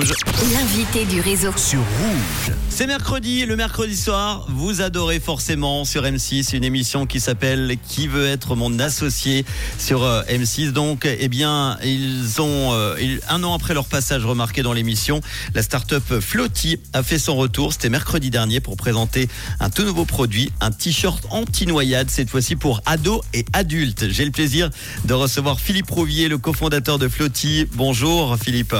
Rouge. L'invité du réseau. Sur Rouge. C'est mercredi, le mercredi soir, vous adorez forcément sur M6 une émission qui s'appelle Qui veut être mon associé sur euh, M6. Donc, eh bien, ils ont euh, un an après leur passage remarqué dans l'émission, la start-up Flotti a fait son retour. C'était mercredi dernier pour présenter un tout nouveau produit, un t-shirt anti-noyade, cette fois-ci pour ados et adultes. J'ai le plaisir de recevoir Philippe Rouvier, le cofondateur de Flotti. Bonjour Philippe.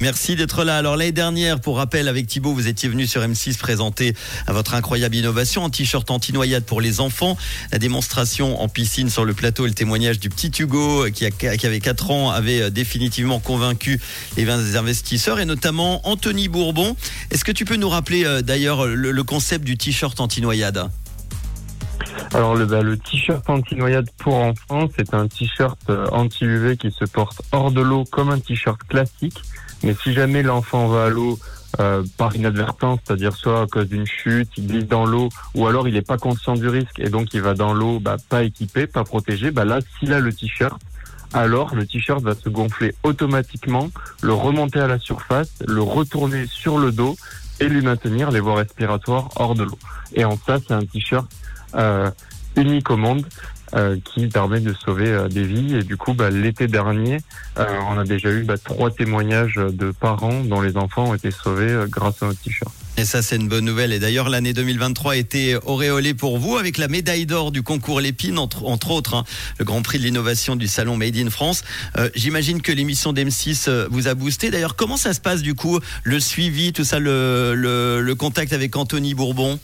Merci d'être là. Alors l'année dernière, pour rappel, avec Thibaut, vous étiez venu sur M6 présenter votre incroyable innovation, un t-shirt anti-noyade pour les enfants, la démonstration en piscine sur le plateau et le témoignage du petit Hugo qui, a- qui avait 4 ans avait euh, définitivement convaincu les investisseurs et notamment Anthony Bourbon. Est-ce que tu peux nous rappeler euh, d'ailleurs le, le concept du t-shirt anti-noyade? Alors le, bah, le t-shirt anti-noyade pour enfants, c'est un t-shirt euh, anti-UV qui se porte hors de l'eau comme un t-shirt classique. Mais si jamais l'enfant va à l'eau euh, par inadvertance, c'est-à-dire soit à cause d'une chute, il glisse dans l'eau, ou alors il n'est pas conscient du risque et donc il va dans l'eau bah, pas équipé, pas protégé, bah là s'il a le t-shirt, alors le t-shirt va se gonfler automatiquement, le remonter à la surface, le retourner sur le dos et lui maintenir les voies respiratoires hors de l'eau. Et en ça, c'est un t-shirt euh, unique au monde euh, qui permet de sauver euh, des vies. Et du coup, bah, l'été dernier, euh, on a déjà eu bah, trois témoignages de parents dont les enfants ont été sauvés grâce à notre t-shirt. Et ça, c'est une bonne nouvelle. Et d'ailleurs, l'année 2023 a été auréolée pour vous avec la médaille d'or du concours Lépine, entre, autres, hein, le Grand Prix de l'innovation du salon Made in France. J'imagine que l'émission d'M6 euh, vous a boosté. D'ailleurs, comment ça se passe du coup, le suivi, tout ça, le, le contact avec Anthony Bourbon?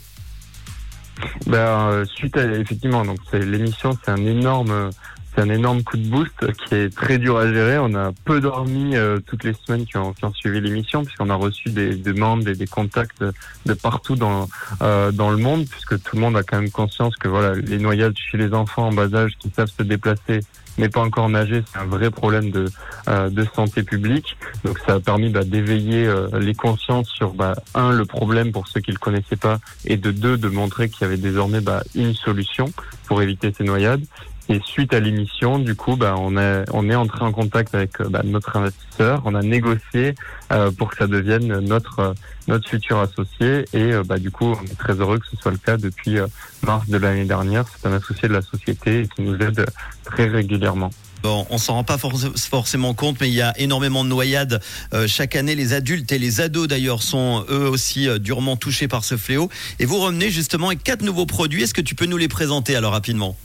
Ben, euh, suite à effectivement, donc c'est l'émission, c'est un énorme, c'est un énorme coup de boost qui est très dur à gérer. On a peu dormi euh, toutes les semaines qui ont, qui ont suivi l'émission, puisqu'on a reçu des demandes et des contacts de partout dans euh, dans le monde, puisque tout le monde a quand même conscience que voilà, les noyades chez les enfants en bas âge qui savent se déplacer mais pas encore nager, c'est un vrai problème de euh, de santé publique. Donc ça a permis bah, d'éveiller euh, les consciences sur bah, un le problème pour ceux qui le connaissaient pas et de deux de montrer qu'il y avait désormais bah, une solution pour éviter ces noyades. Et suite à l'émission, du coup, bah, on est entré en contact avec euh, bah, notre investisseur. On a négocié euh, pour que ça devienne notre euh, futur associé. Et bah, du coup, on est très heureux que ce soit le cas depuis mars de l'année dernière. C'est un associé de la société qui nous aide très régulièrement. Bon, on s'en rend pas forc- forcément compte, mais il y a énormément de noyades chaque année. Les adultes et les ados d'ailleurs sont eux aussi durement touchés par ce fléau. Et vous revenez justement avec quatre nouveaux produits. Est-ce que tu peux nous les présenter alors rapidement?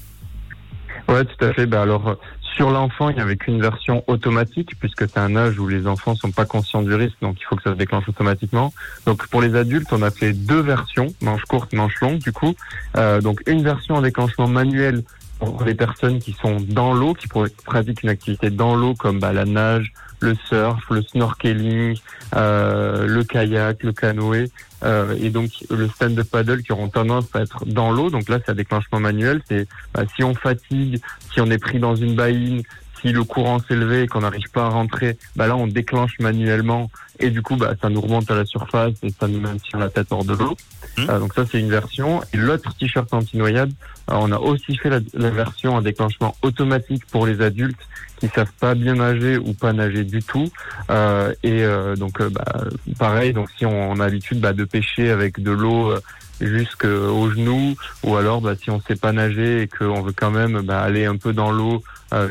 Ouais, tout à fait. Bah alors euh, sur l'enfant, il n'y avait qu'une version automatique puisque c'est un âge où les enfants sont pas conscients du risque, donc il faut que ça se déclenche automatiquement. Donc pour les adultes, on a fait deux versions, manche courte, manche longue, du coup. Euh, donc une version en déclenchement manuel pour les personnes qui sont dans l'eau, qui pratiquent une activité dans l'eau comme bah, la nage, le surf, le snorkeling, euh, le kayak, le canoë, euh, et donc le stand-up paddle qui auront tendance à être dans l'eau. Donc là, c'est un déclenchement manuel. C'est bah, si on fatigue, si on est pris dans une baïne, si le courant levé et qu'on n'arrive pas à rentrer, bah là, on déclenche manuellement et du coup, bah, ça nous remonte à la surface et ça nous maintient la tête hors de l'eau. Mmh. Euh, donc ça, c'est une version. Et l'autre t-shirt anti-noyade, euh, on a aussi fait la, la version en déclenchement automatique pour les adultes qui savent pas bien nager ou pas nager du tout. Euh, et euh, donc, euh, bah, pareil, donc si on, on a l'habitude bah, de pêcher avec de l'eau jusqu'aux genoux, ou alors bah, si on sait pas nager et qu'on veut quand même bah, aller un peu dans l'eau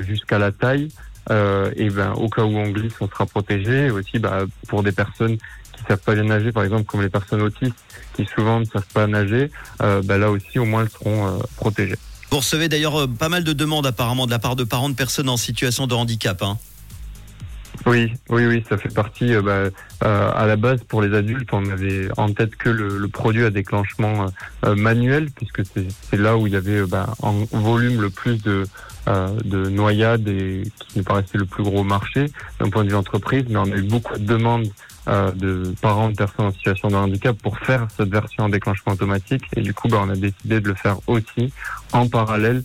jusqu'à la taille, euh, et ben au cas où on glisse, on sera protégé. Et aussi, bah, pour des personnes qui savent pas bien nager, par exemple comme les personnes autistes qui souvent ne savent pas nager, euh, bah, là aussi au moins elles seront euh, protégées. Vous recevez d'ailleurs euh, pas mal de demandes apparemment de la part de parents de personnes en situation de handicap. Hein. Oui, oui, oui, ça fait partie. euh, bah, euh, à la base, pour les adultes, on avait en tête que le, produit à déclenchement euh, euh, manuel, puisque c'est là où il y avait bah, en volume le plus de, de noyades et qui nous paraissait le plus gros marché d'un point de vue entreprise. Mais on a eu beaucoup de demandes de parents de personnes en situation de handicap pour faire cette version en déclenchement automatique. Et du coup, bah, on a décidé de le faire aussi en parallèle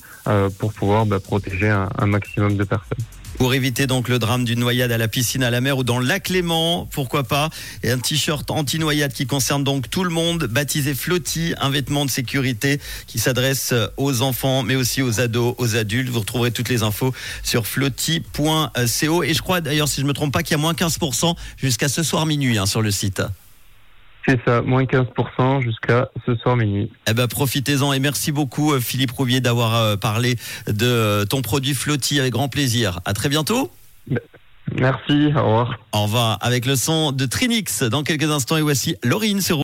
pour pouvoir bah, protéger un maximum de personnes. Pour éviter donc le drame d'une noyade à la piscine, à la mer ou dans le lac Léman, pourquoi pas. Et un t-shirt anti-noyade qui concerne donc tout le monde, baptisé Flotti, un vêtement de sécurité qui s'adresse aux enfants, mais aussi aux ados, aux adultes. Vous retrouverez toutes les infos sur flotti.co. Et je crois d'ailleurs, si je me trompe pas, qu'il y a moins 15% jusqu'à ce soir minuit hein, sur le site. C'est ça, moins 15% jusqu'à ce soir minuit. Eh ben, profitez-en et merci beaucoup euh, Philippe Rouvier d'avoir euh, parlé de euh, ton produit Flotti avec grand plaisir. À très bientôt. Merci, au revoir. Au revoir avec le son de Trinix dans quelques instants et voici Laurine sur